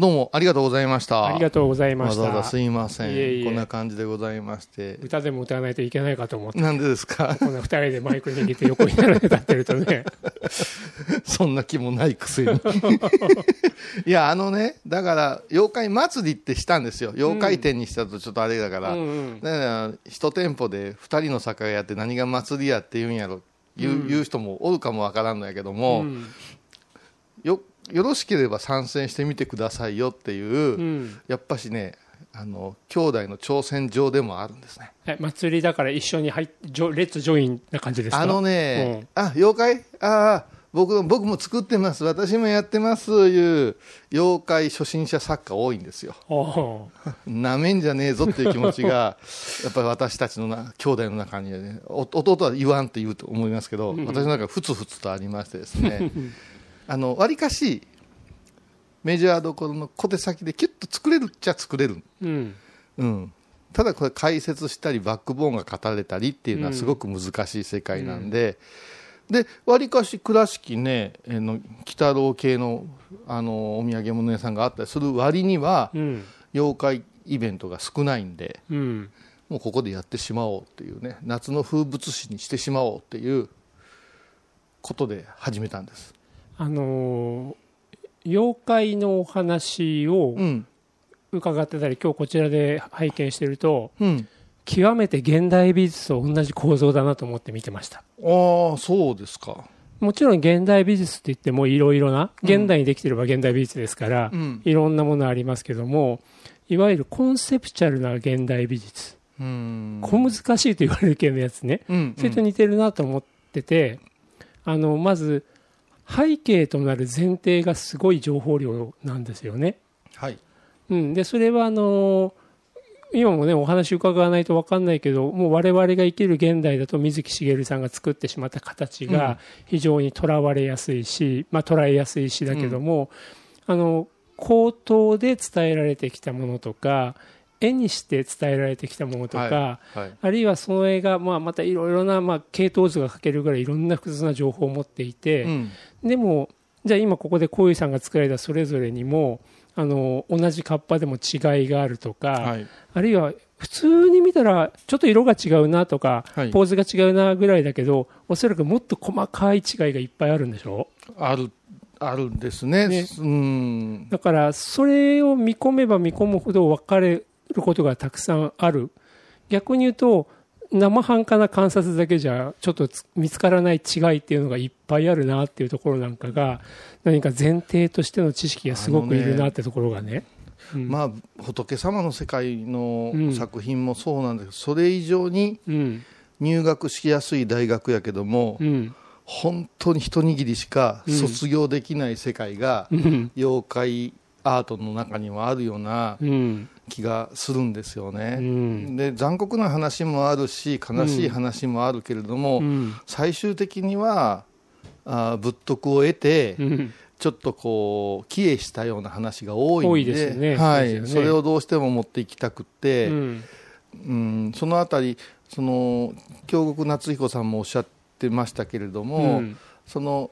どうもありがとうございました。ありがとうございました。わざわざすいませんいえいえこんな感じでございまして。歌でも歌わないといけないかと思って、なんでですか？こんな二人でマイク握って横に並んで立ってるとね、そんな気もないくせに。いや、あのね、だから、妖怪祭りってしたんですよ。妖怪店にしたとちょっとあれだから。うんうんだから、一店舗で二人の酒屋やって何が祭りやって言うんやろ、言う,、言う人もおるかもわからんのやけども、うんよ、よろしければ参戦してみてくださいよっていう、うんやっぱしね、あの、兄弟の挑戦状でもあるんですね。え祭りだから一緒に入っジョレッツジョインな感じですか？あのね、あ、妖怪？ああ、僕、僕も作ってます。私もやってます。いう、妖怪初心者作家多いんですよ。なめんじゃねえぞっていう気持ちが、やっぱり私たちのな兄弟の中にはね、お弟は言わんって言うと思いますけど、私の中ふつふつとありましてですね、あの、わりかし、メジャーどころの小手先でキュッと作れるっちゃ作れる。ーうんうん。ただこれ解説したりバックボーンが語れたりっていうのはすごく難しい世界なんで、で、わりかし倉敷ね、あの、鬼太郎系の、あの、お土産物屋さんがあったりする割には、うん妖怪イベントが少ないんで、うんもうここでやってしまおうっていうね、夏の風物詩にしてしまおうっていうことで始めたんです。あのー妖怪のお話をうん。伺ってたり、今日こちらで拝見してると、うん。極めて現代美術と同じ構造だなと思って見てました。ああ、そうですか。もちろん現代美術って言ってもいろいろな、現代にできてれば現代美術ですから、うん。いろんなものありますけども、いわゆるコンセプチュアルな現代美術、うん。小難しいと言われる系のやつね、うん。それと似てるなと思ってて、あのまず背景となる前提がすごい情報量なんですよね。はい。うん、でそれはあの今もねお話伺わないと分かんないけどもう我々が生きる現代だと水木しげるさんが作ってしまった形うんが非常にとらわれやすいし、まあ、捉えやすいしだけども、あの口頭で伝えられてきたものとか絵にして伝えられてきたものとか、はい。あるいはその絵が、まあ、またいろいろな、まあ、系統図が描けるぐらいいろんな複雑な情報を持っていて、うん。でもじゃあ今ここで小遊さんが作られたそれぞれにもあの同じカッパでも違いがあるとか、はい。あるいは普通に見たらちょっと色が違うなとか、はいポーズが違うなぐらいだけどおそらくもっと細かい違いがいっぱいあるんでしょ？ある、あるんですね。ねうん。だからそれを見込めば見込むほど分かれることがたくさんある。逆に言うと生半可な観察だけじゃちょっとつ見つからない違いっていうのがいっぱいあるなっていうところなんかが何か前提としての知識がすごくいるなってところがね。うん。まあ、仏様の世界のうん作品もそうなんですけど、それ以上にうん。入学しやすい大学やけども、うん。本当に一握りしか卒業できない世界が、うん。妖怪アートの中にはあるようなうん気がするんですようね。ん。で残酷な話もあるし悲しい話もあるけれども、うん。最終的にはあー仏徳を得て、うん。ちょっとこう帰依したような話が多いんでね。はい、ね。それをどうしても持っていきたくって、うん。うん、そのあたりその京極夏彦さんもおっしゃってましたけれども、うん。その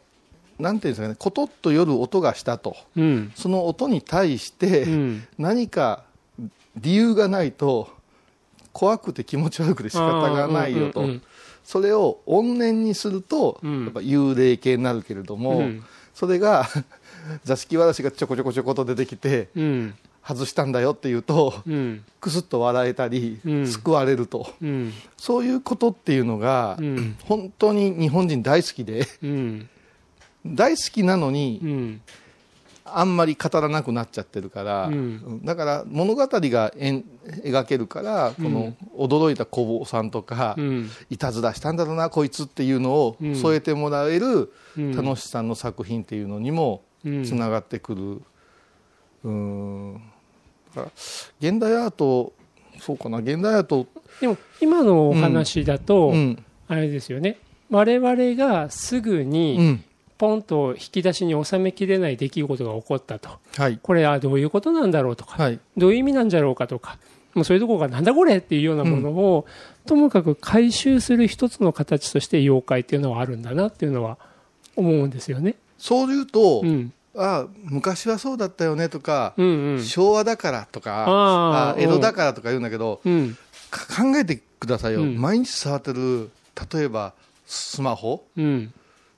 なんていうんですかねことっと夜音がしたと。うん。その音に対して、うん。何か理由がないと怖くて気持ち悪くて仕方がないよと、うんうんそれを怨念にすると、うん。やっぱ幽霊系になるけれども、うん。それが 座敷わらしがちょこちょこちょこと出てきてうん。外したんだよっていうとうん。くすっと笑えたり、うん。救われると。うん。そういうことっていうのが、うん。本当に日本人大好きでうん。大好きなのに、うんあんまり語らなくなっちゃってるから、うん。だから物語がえん描けるからこの驚いた小坊さんとか、うん。いたずらしたんだろうなこいつっていうのをうん。添えてもらえるうん。楽しさの作品っていうのにもうん。つながってくる、うん。だから現代アートそうかな。現代アート、でも今のお話だと、うん。あれですよね。我々がすぐうにんポンと引き出しに収めきれない出来事が起こったと。はい。これはどういうことなんだろうとか。はい。どういう意味なんじゃろうかとか。もうそういうところがなんだこれっていうようなものを、ともかく回収する一つの形として妖怪っていうのはあるんだなっていうのは思うんですよね。そういうと、うん。あ昔はそうだったよねとか、うんうん。昭和だからとかあ江戸だからとか言うんだけど、うん。か考えてくださいよ、うん。毎日触ってる例えばスマホうん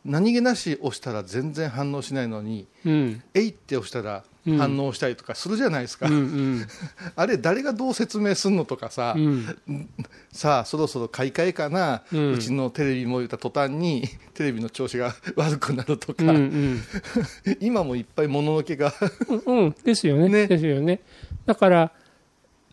何気なし押したら全然反応しないのにうん「えい」って押したらうん。反応したりとかするじゃないですか、うんうん。あれ誰がどう説明するのとかさ、うん。さあそろそろ買い替えかな、ううんちのテレビも言った途端に テレビの調子が悪くなるとか、うんうん。今もいっぱいもののけが。うんうん。ですよね。ね。ですよね。だから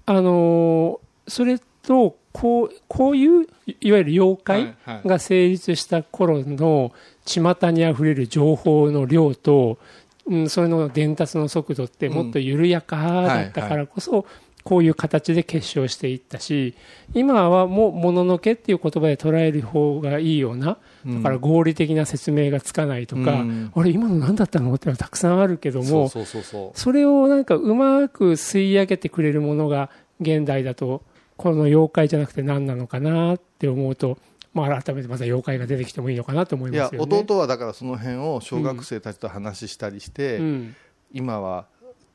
あのーそれとこうこういういいわゆる妖怪が成立した頃の巷にあふれる情報の量と、うん、それの伝達の速度ってもっと緩やかだったからこそ、こういう形で結晶していったし今はもうもののけっていう言葉で捉える方がいいようなだから合理的な説明がつかないとか、うん。あれ今の何だったのってのはたくさんあるけどもそれをなんかうまく吸い上げてくれるものが現代だとこの妖怪じゃなくて何なのかなって思うと、まあ、改めてまた妖怪が出てきてもいいのかなと思いますよね。弟はだからその辺を小学生たちと話したりして、うん。今は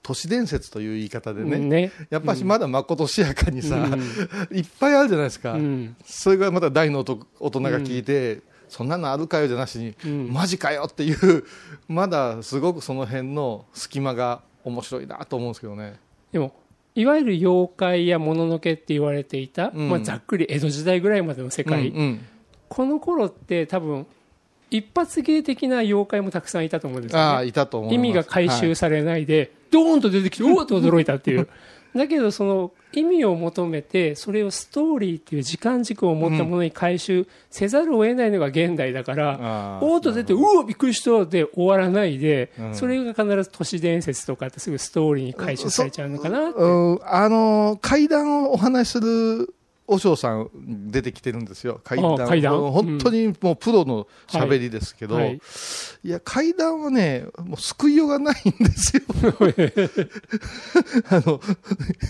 都市伝説という言い方でね、ね。やっぱしまだまことしやかにさ、うん。いっぱいあるじゃないですか、うん。それがまた大の大人が聞いて、そんなのあるかよじゃなしに、うん。マジかよっていう まだすごくその辺の隙間が面白いなと思うんですけどね。でもいわゆる妖怪やもののけって言われていた、うん。まあ、ざっくり江戸時代ぐらいまでの世界、うんうんこの頃って多分一発芸的な妖怪もたくさんいたと思うんですよね。いたと思います意味が回収されないで、ドーンと出てきて、おおっと驚いたっていう。だけど、その意味を求めて、それをストーリーっていう時間軸を持ったものに回収せざるを得ないのが現代だから、あーおーっと出て、うおびっくりしたで終わらないで、うんそれが必ず都市伝説とかってすぐストーリーに回収されちゃうのかなって。うんあの階段をお話しする和尚さん出てきてるんですよ。階段。あ階段？本当にもうプロの喋りですけど、はい。い、や階段はねもう救いようがないんですよ。あの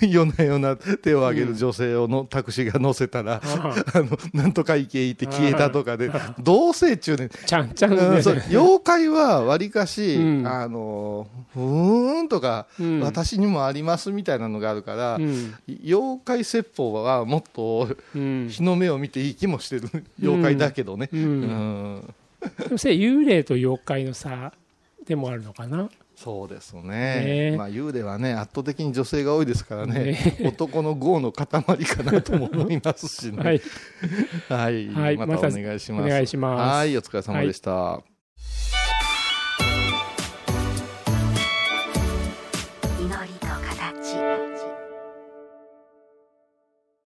夜な夜な手を挙げる女性をのタクシーが乗せたら、ああのなんとか行け行って消えたとかでどうせ中年ちゃんちゃん妖怪はわりかし、うん。あのふーんとか、うん。私にもありますみたいなのがあるから、うん。妖怪説法はもっとうん。日の目を見ていい気もしてる妖怪だけどね、うん。うん。でもそれ幽霊と妖怪の差でもあるのかな？そうですね。ね。まあ、幽霊はね圧倒的に女性が多いですからね。ね。男の業の塊かなとも思いますしね。はい。はい、はい。またお願いします。お願いします。はい。お疲れ様でした、祈り